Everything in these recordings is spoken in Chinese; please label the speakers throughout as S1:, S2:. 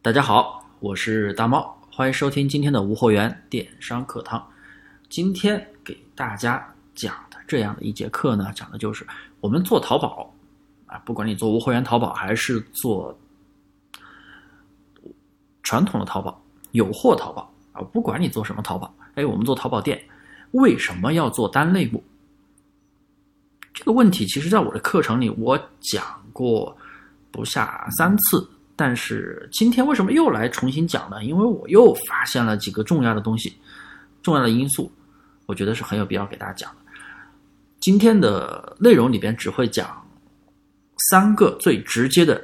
S1: 大家好，我是大猫，欢迎收听今天的无货源电商课堂。今天给大家讲的这样的一节课呢，讲的就是我们做淘宝啊，不管你做无货源淘宝还是做传统的淘宝、有货淘宝啊，不管你做什么淘宝，哎，我们做淘宝店为什么要做单类目？这个问题，其实在我的课程里我讲过不下三次。但是今天为什么又来重新讲呢？因为我又发现了几个重要的东西，重要的因素，我觉得是很有必要给大家讲的。今天的内容里边只会讲三个最直接的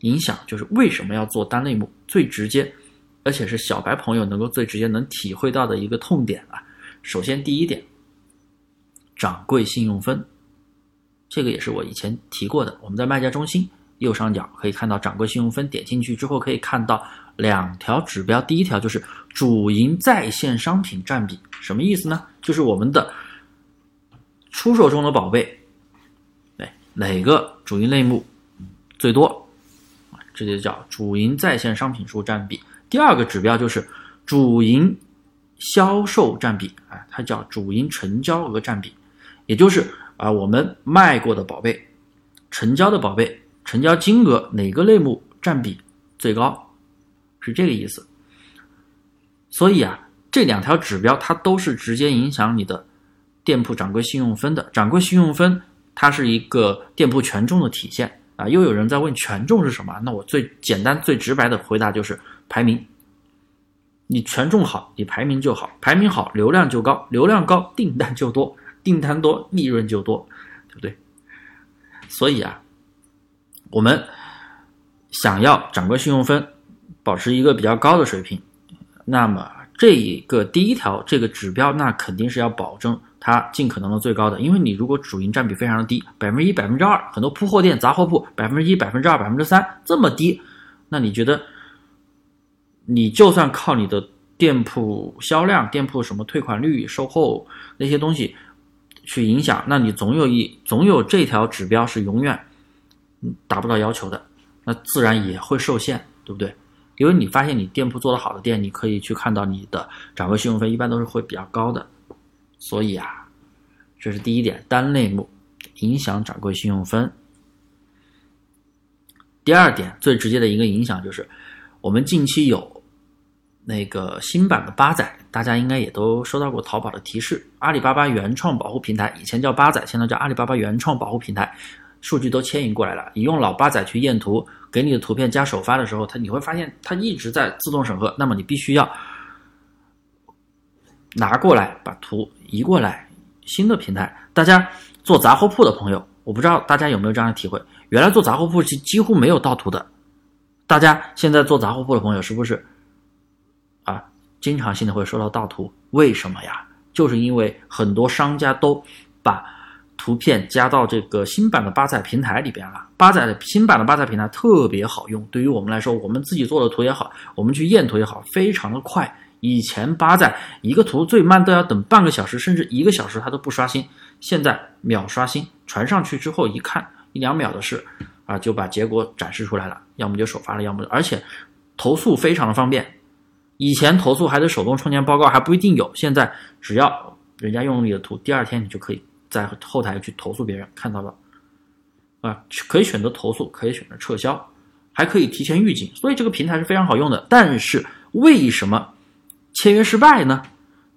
S1: 影响，就是为什么要做单类目，最直接，而且是小白朋友能够最直接能体会到的一个痛点啊。首先第一点，掌柜信用分，这个也是我以前提过的，我们在卖家中心。右上角可以看到掌柜信用分，点进去之后可以看到两条指标。第一条就是主营在线商品占比，什么意思呢？就是我们的出手中的宝贝，哎，哪个主营类目最多啊？这就叫主营在线商品数占比。第二个指标就是主营销售占比，啊，它叫主营成交额占比，也就是啊我们卖过的宝贝，成交的宝贝。成交金额哪个类目占比最高，是这个意思。所以啊，这两条指标它都是直接影响你的店铺掌柜信用分的。掌柜信用分它是一个店铺权重的体现啊。又有人在问权重是什么？那我最简单、最直白的回答就是排名。你权重好，你排名就好，排名好，流量就高，流量高，订单就多，订单多，利润就多，对不对？所以啊。我们想要掌柜信用分保持一个比较高的水平，那么这一个第一条这个指标，那肯定是要保证它尽可能的最高的。因为你如果主营占比非常的低，百分之一、百分之二，很多铺货店、杂货铺百分之一、百分之二、百分之三这么低，那你觉得你就算靠你的店铺销量、店铺什么退款率、售后那些东西去影响，那你总有一总有这条指标是永远。达不到要求的，那自然也会受限，对不对？因为你发现你店铺做得好的店，你可以去看到你的掌柜信用分一般都是会比较高的。所以啊，这是第一点，单类目影响掌柜信用分。第二点，最直接的一个影响就是，我们近期有那个新版的八仔，大家应该也都收到过淘宝的提示，阿里巴巴原创保护平台，以前叫八仔，现在叫阿里巴巴原创保护平台。数据都迁移过来了，你用老八仔去验图，给你的图片加首发的时候，它你会发现它一直在自动审核。那么你必须要拿过来，把图移过来。新的平台，大家做杂货铺的朋友，我不知道大家有没有这样的体会？原来做杂货铺是几乎没有盗图的，大家现在做杂货铺的朋友是不是啊？经常性的会收到盗图，为什么呀？就是因为很多商家都把。图片加到这个新版的八仔平台里边了。八仔的新版的八仔平台特别好用，对于我们来说，我们自己做的图也好，我们去验图也好，非常的快。以前八仔一个图最慢都要等半个小时，甚至一个小时它都不刷新，现在秒刷新，传上去之后一看一两秒的事啊，就把结果展示出来了，要么就首发了，要么而且投诉非常的方便。以前投诉还得手动创建报告，还不一定有，现在只要人家用你的图，第二天你就可以。在后台去投诉别人看到了，啊，可以选择投诉，可以选择撤销，还可以提前预警，所以这个平台是非常好用的。但是为什么签约失败呢？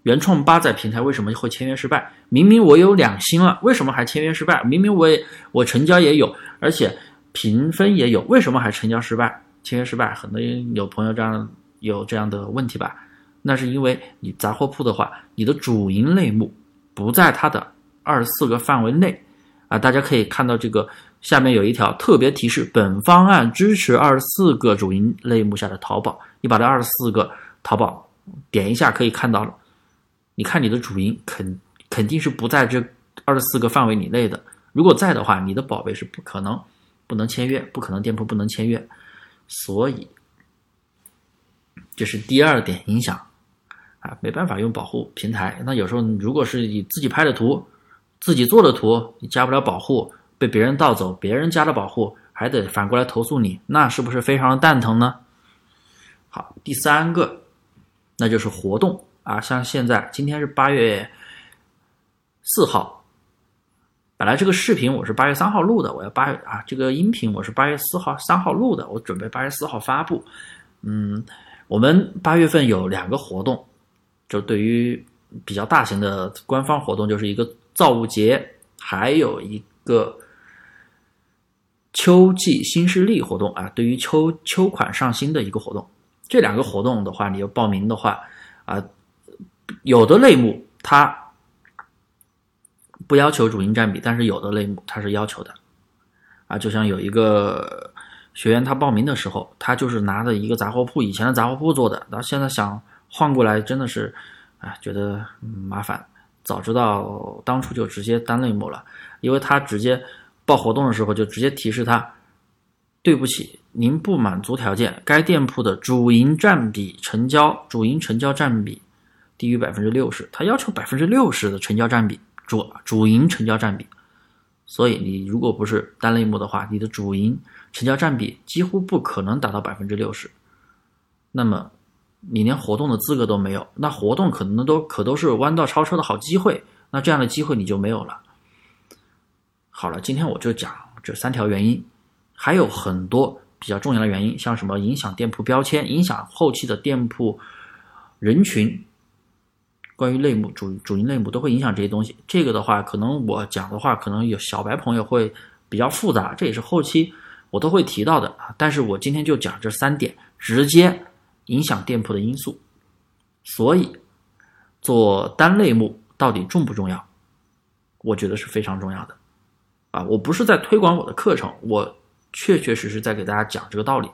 S1: 原创八载平台为什么会签约失败？明明我有两星了，为什么还签约失败？明明我也我成交也有，而且评分也有，为什么还成交失败？签约失败，很多人有朋友这样有这样的问题吧？那是因为你杂货铺的话，你的主营类目不在它的。二十四个范围内，啊，大家可以看到这个下面有一条特别提示：本方案支持二十四个主营类目下的淘宝。你把这二十四个淘宝点一下，可以看到了。你看你的主营肯肯定是不在这二十四个范围以内的。如果在的话，你的宝贝是不可能不能签约，不可能店铺不能签约。所以这是第二点影响啊，没办法用保护平台。那有时候如果是你自己拍的图。自己做的图你加不了保护，被别人盗走，别人加了保护还得反过来投诉你，那是不是非常的蛋疼呢？好，第三个那就是活动啊，像现在今天是八月四号，本来这个视频我是八月三号录的，我要八月啊，这个音频我是八月四号三号录的，我准备八月四号发布。嗯，我们八月份有两个活动，就对于比较大型的官方活动，就是一个造物节，还有一个。秋季新势力活动啊，对于秋秋款上新的一个活动，这两个活动的话，你要报名的话啊，有的类目它不要求主营占比，但是有的类目它是要求的啊。就像有一个学员他报名的时候，他就是拿着一个杂货铺以前的杂货铺做的，到现在想换过来，真的是啊，觉得麻烦。早知道当初就直接单类目了，因为他直接。报活动的时候就直接提示他，对不起，您不满足条件，该店铺的主营占比成交主营成交占比低于百分之六十，他要求百分之六十的成交占比主主营成交占比，所以你如果不是单类目的话，你的主营成交占比几乎不可能达到百分之六十，那么你连活动的资格都没有，那活动可能都可都是弯道超车的好机会，那这样的机会你就没有了。好了，今天我就讲这三条原因，还有很多比较重要的原因，像什么影响店铺标签、影响后期的店铺人群，关于类目主主营类目都会影响这些东西。这个的话，可能我讲的话，可能有小白朋友会比较复杂，这也是后期我都会提到的啊。但是我今天就讲这三点直接影响店铺的因素，所以做单类目到底重不重要？我觉得是非常重要的。啊，我不是在推广我的课程，我确确实实在给大家讲这个道理，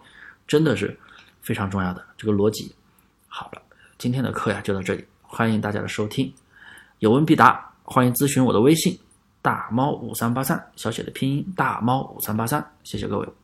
S1: 真的是非常重要的这个逻辑。好了，今天的课呀就到这里，欢迎大家的收听，有问必答，欢迎咨询我的微信大猫五三八三，小写的拼音大猫五三八三，谢谢各位。